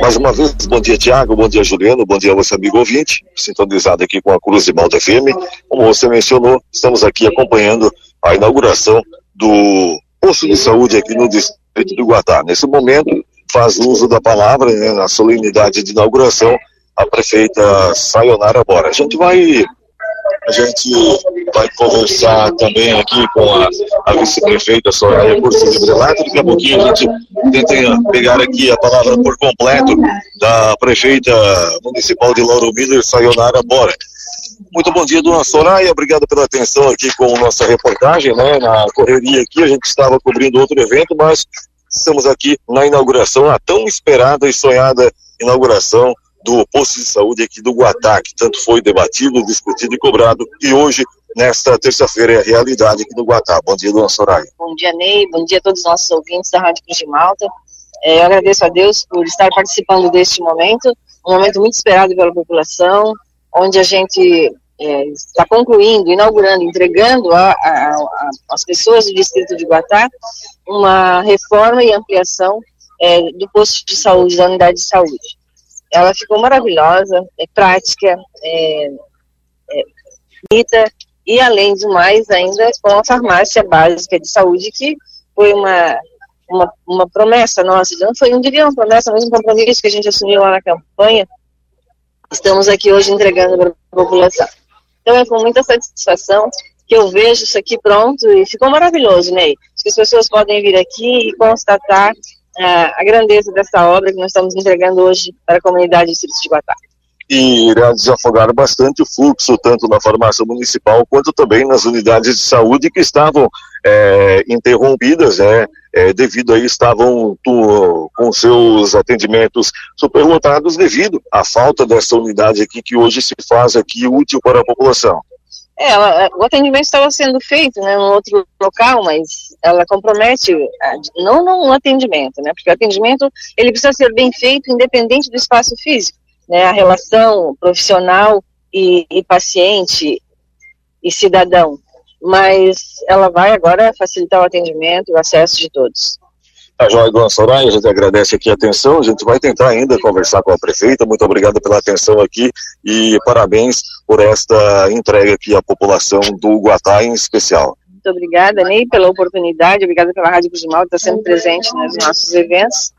Mais uma vez, bom dia, Tiago, bom dia, Juliano, bom dia, você, amigo ouvinte, sintonizado aqui com a Cruz de Malta FM. Como você mencionou, estamos aqui acompanhando a inauguração do posto de saúde aqui no distrito do Guatá. Nesse momento, faz uso da palavra né, na solenidade de inauguração a prefeita Sayonara Bora. A gente vai a gente vai conversar também aqui com a, a vice-prefeita Soraya Curso de Brelato. Daqui a pouquinho a gente tenta pegar aqui a palavra por completo da prefeita municipal de Lauro Miller, Sayonara Bora. Muito bom dia, dona Soraya. Obrigado pela atenção aqui com nossa reportagem, né? Na correria aqui, a gente estava cobrindo outro evento, mas estamos aqui na inauguração, a tão esperada e sonhada inauguração do posto de saúde aqui do Guatá, que tanto foi debatido, discutido e cobrado, e hoje, nesta terça-feira, é a realidade aqui no Guatá. Bom dia, dona Soraya. Bom dia, Ney. Bom dia a todos os nossos ouvintes da Rádio Cruz de Malta. É, eu agradeço a Deus por estar participando deste momento, um momento muito esperado pela população, onde a gente é, está concluindo, inaugurando, entregando às pessoas do distrito de Guatá uma reforma e ampliação é, do posto de saúde, da unidade de saúde. Ela ficou maravilhosa, é prática, é, é bonita e além do mais ainda com a farmácia básica de saúde que foi uma uma, uma promessa nossa, não foi, não diria uma promessa, mas um compromisso que a gente assumiu lá na campanha. Estamos aqui hoje entregando para a população. Então é com muita satisfação que eu vejo isso aqui pronto e ficou maravilhoso, Ney. Né? As pessoas podem vir aqui e constatar a grandeza dessa obra que nós estamos entregando hoje para a comunidade de Distrito de Guatá. E irá desafogar bastante o fluxo, tanto na farmácia municipal quanto também nas unidades de saúde que estavam é, interrompidas, né, é, devido aí estavam tu, com seus atendimentos superlotados devido à falta dessa unidade aqui que hoje se faz aqui útil para a população. É, ela, o atendimento estava sendo feito né, em outro local, mas ela compromete, não no atendimento, né, porque o atendimento ele precisa ser bem feito independente do espaço físico, né, a relação profissional e, e paciente e cidadão, mas ela vai agora facilitar o atendimento e o acesso de todos. A Joia Dona Soraya, a gente agradece aqui a atenção, a gente vai tentar ainda conversar com a prefeita, muito obrigado pela atenção aqui e parabéns por esta entrega aqui à população do Guatá em especial. Muito obrigada, Ney, pela oportunidade, obrigada pela Rádio Bujimal de estar sendo presente nos nossos eventos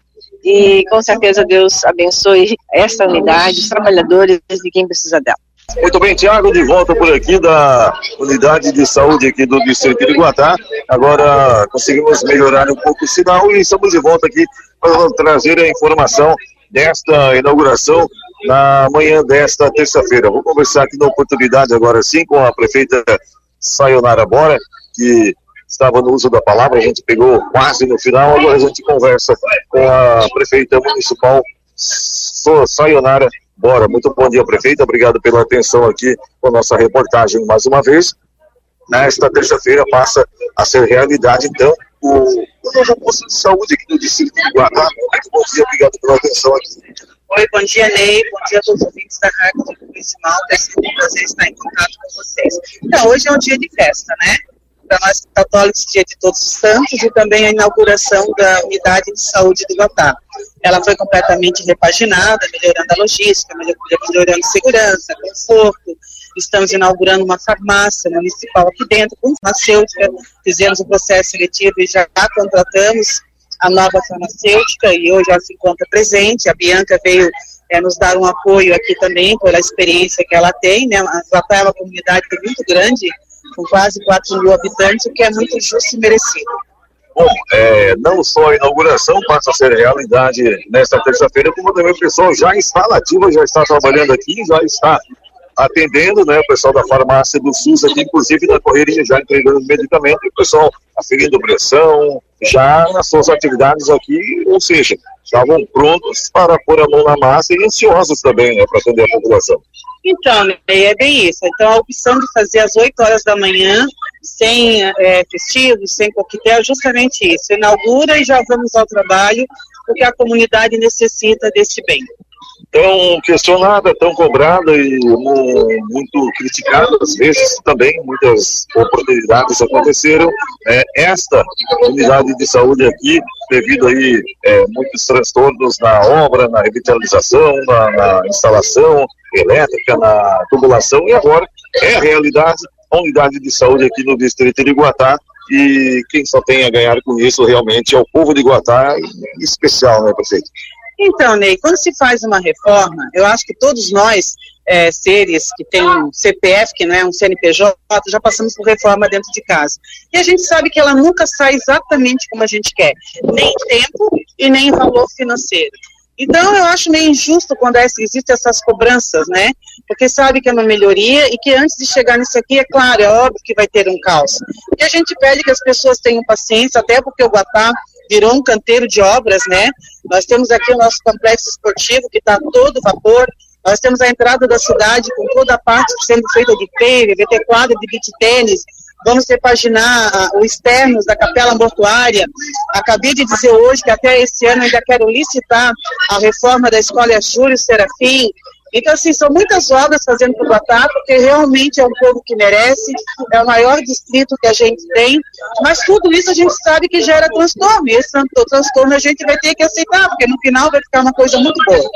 e com certeza Deus abençoe esta unidade, os trabalhadores e quem precisa dela. Muito bem, Tiago, de volta por aqui da unidade de saúde aqui do Distrito de Guatá. Agora conseguimos melhorar um pouco o sinal e estamos de volta aqui para trazer a informação desta inauguração na manhã desta terça-feira. Vou conversar aqui na oportunidade agora sim com a prefeita Sayonara Bora, que estava no uso da palavra, a gente pegou quase no final, agora a gente conversa com a prefeita municipal Sayonara Bora, muito bom dia, prefeito. Obrigado pela atenção aqui com a nossa reportagem mais uma vez. Nesta terça-feira passa a ser realidade, então, o, o novo posto de saúde aqui no distrito de Guará. Muito bom dia, obrigado pela atenção aqui. Oi, bom dia, Ney. Bom dia a todos os ouvintes da Rádio Municipal. É sempre um prazer estar em contato com vocês. Então, hoje é um dia de festa, né? Para nós católicos, dia de todos os santos e também a inauguração da unidade de saúde do Guatá. Ela foi completamente repaginada, melhorando a logística, melhorando segurança, conforto. Estamos inaugurando uma farmácia municipal aqui dentro, com farmacêutica. Fizemos o um processo seletivo e já contratamos a nova farmacêutica e hoje ela se encontra presente. A Bianca veio é, nos dar um apoio aqui também pela experiência que ela tem. Né? A Zapá é uma comunidade muito grande, com quase 4 mil habitantes, o que é muito justo e merecido. Bom, é, não só a inauguração passa a ser realidade nesta terça-feira, como também o pessoal já está nativa, já está trabalhando aqui, já está atendendo, né, o pessoal da farmácia do SUS aqui, inclusive na correria, já entregando medicamento, o pessoal aferindo pressão, já nas suas atividades aqui, ou seja, estavam prontos para pôr a mão na massa e ansiosos também, né, para atender a população. Então, é bem isso. Então, a opção de fazer às 8 horas da manhã, sem é, festivos, sem coquetel, justamente isso. Inaugura e já vamos ao trabalho, porque a comunidade necessita deste bem. Tão questionada, tão cobrada e muito criticada, às vezes também muitas oportunidades aconteceram. É, esta unidade de saúde aqui, devido aí é, muitos transtornos na obra, na revitalização, na, na instalação elétrica, na tubulação, e agora é a realidade, a unidade de saúde aqui no distrito de Iguatá, e quem só tem a ganhar com isso realmente é o povo de Iguatá, em especial, né, prefeito? Então, Ney, quando se faz uma reforma, eu acho que todos nós, é, seres que têm um CPF, que não é um CNPJ, já passamos por reforma dentro de casa. E a gente sabe que ela nunca sai exatamente como a gente quer, nem em tempo e nem em valor financeiro. Então, eu acho meio injusto quando existem essas cobranças, né? Porque sabe que é uma melhoria e que antes de chegar nisso aqui, é claro, é óbvio que vai ter um caos. E a gente pede que as pessoas tenham paciência, até porque o Guatá virou um canteiro de obras, né? Nós temos aqui o nosso complexo esportivo que está todo vapor. Nós temos a entrada da cidade com toda a parte sendo feita de pave, VT quadra de beach tênis. Vamos repaginar uh, o externo da capela mortuária. Acabei de dizer hoje que até esse ano ainda quero licitar a reforma da escola Júlio Serafim. Então, assim, são muitas obras fazendo para o Guatá, porque realmente é um povo que merece, é o maior distrito que a gente tem, mas tudo isso a gente sabe que gera transtorno, e esse transtorno a gente vai ter que aceitar, porque no final vai ficar uma coisa muito boa.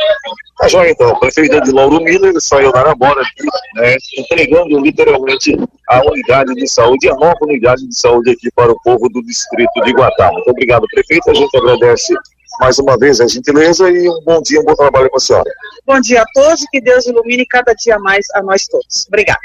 Tá joia, então. O prefeito de Lauro Miller saiu da Arabora aqui, né, entregando literalmente a unidade de saúde, a nova unidade de saúde aqui para o povo do distrito de Guatá. Muito obrigado, prefeito. A gente agradece mais uma vez a gentileza e um bom dia, um bom trabalho para a senhora. Bom dia a todos, que Deus ilumine cada dia mais a nós todos. Obrigada.